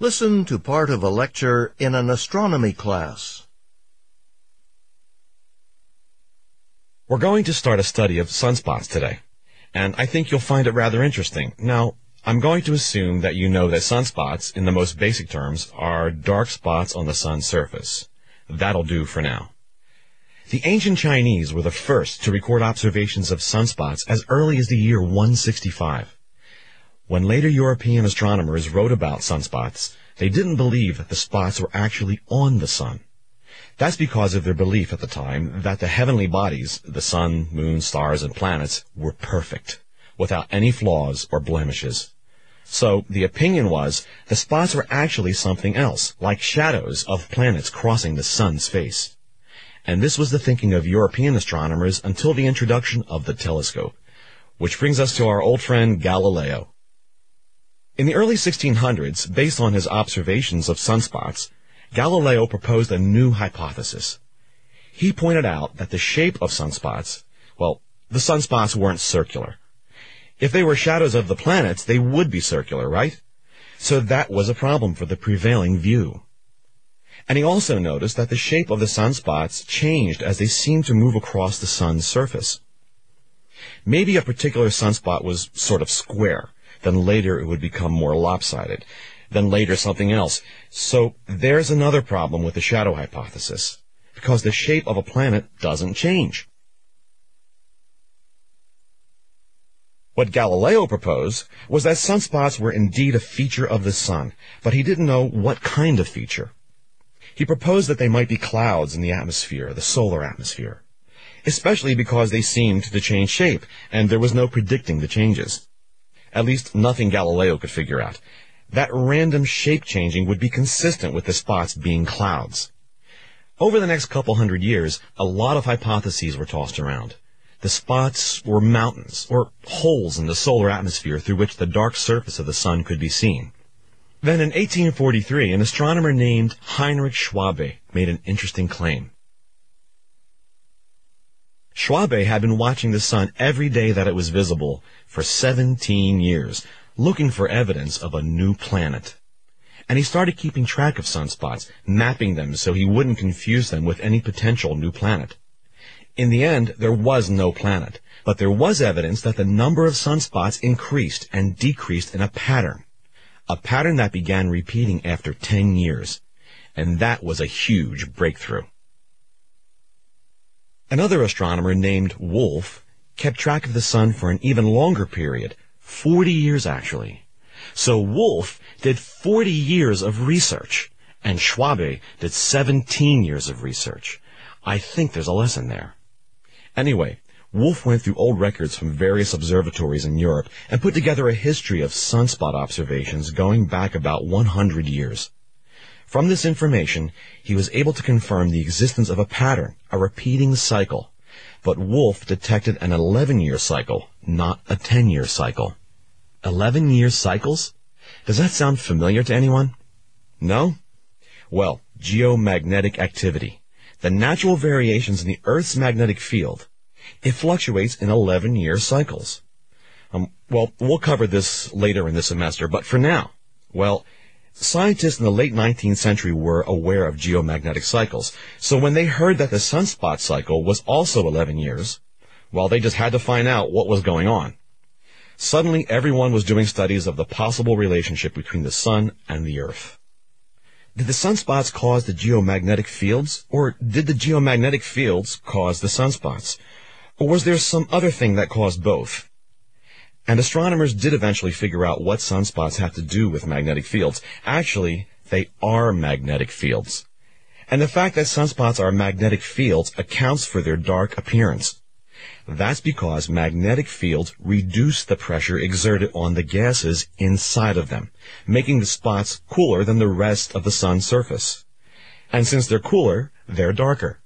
Listen to part of a lecture in an astronomy class. We're going to start a study of sunspots today, and I think you'll find it rather interesting. Now, I'm going to assume that you know that sunspots, in the most basic terms, are dark spots on the sun's surface. That'll do for now. The ancient Chinese were the first to record observations of sunspots as early as the year 165. When later European astronomers wrote about sunspots, they didn't believe that the spots were actually on the sun. That's because of their belief at the time that the heavenly bodies, the sun, moon, stars, and planets, were perfect, without any flaws or blemishes. So the opinion was the spots were actually something else, like shadows of planets crossing the sun's face. And this was the thinking of European astronomers until the introduction of the telescope. Which brings us to our old friend Galileo. In the early 1600s, based on his observations of sunspots, Galileo proposed a new hypothesis. He pointed out that the shape of sunspots, well, the sunspots weren't circular. If they were shadows of the planets, they would be circular, right? So that was a problem for the prevailing view. And he also noticed that the shape of the sunspots changed as they seemed to move across the sun's surface. Maybe a particular sunspot was sort of square, then later it would become more lopsided. Then later something else. So there's another problem with the shadow hypothesis. Because the shape of a planet doesn't change. What Galileo proposed was that sunspots were indeed a feature of the sun, but he didn't know what kind of feature. He proposed that they might be clouds in the atmosphere, the solar atmosphere, especially because they seemed to change shape, and there was no predicting the changes. At least nothing Galileo could figure out. That random shape changing would be consistent with the spots being clouds. Over the next couple hundred years, a lot of hypotheses were tossed around. The spots were mountains, or holes in the solar atmosphere through which the dark surface of the sun could be seen. Then in 1843, an astronomer named Heinrich Schwabe made an interesting claim. Schwabe had been watching the sun every day that it was visible for 17 years, looking for evidence of a new planet. And he started keeping track of sunspots, mapping them so he wouldn't confuse them with any potential new planet. In the end, there was no planet, but there was evidence that the number of sunspots increased and decreased in a pattern. A pattern that began repeating after 10 years. And that was a huge breakthrough. Another astronomer named Wolf kept track of the sun for an even longer period, 40 years actually. So Wolf did 40 years of research, and Schwabe did 17 years of research. I think there's a lesson there. Anyway, Wolf went through old records from various observatories in Europe and put together a history of sunspot observations going back about 100 years. From this information, he was able to confirm the existence of a pattern, a repeating cycle. But Wolf detected an 11-year cycle, not a 10-year cycle. 11-year cycles? Does that sound familiar to anyone? No? Well, geomagnetic activity. The natural variations in the Earth's magnetic field. It fluctuates in 11-year cycles. Um, well, we'll cover this later in the semester, but for now, well, Scientists in the late 19th century were aware of geomagnetic cycles, so when they heard that the sunspot cycle was also 11 years, well, they just had to find out what was going on. Suddenly, everyone was doing studies of the possible relationship between the sun and the earth. Did the sunspots cause the geomagnetic fields, or did the geomagnetic fields cause the sunspots? Or was there some other thing that caused both? And astronomers did eventually figure out what sunspots have to do with magnetic fields. Actually, they are magnetic fields. And the fact that sunspots are magnetic fields accounts for their dark appearance. That's because magnetic fields reduce the pressure exerted on the gases inside of them, making the spots cooler than the rest of the sun's surface. And since they're cooler, they're darker.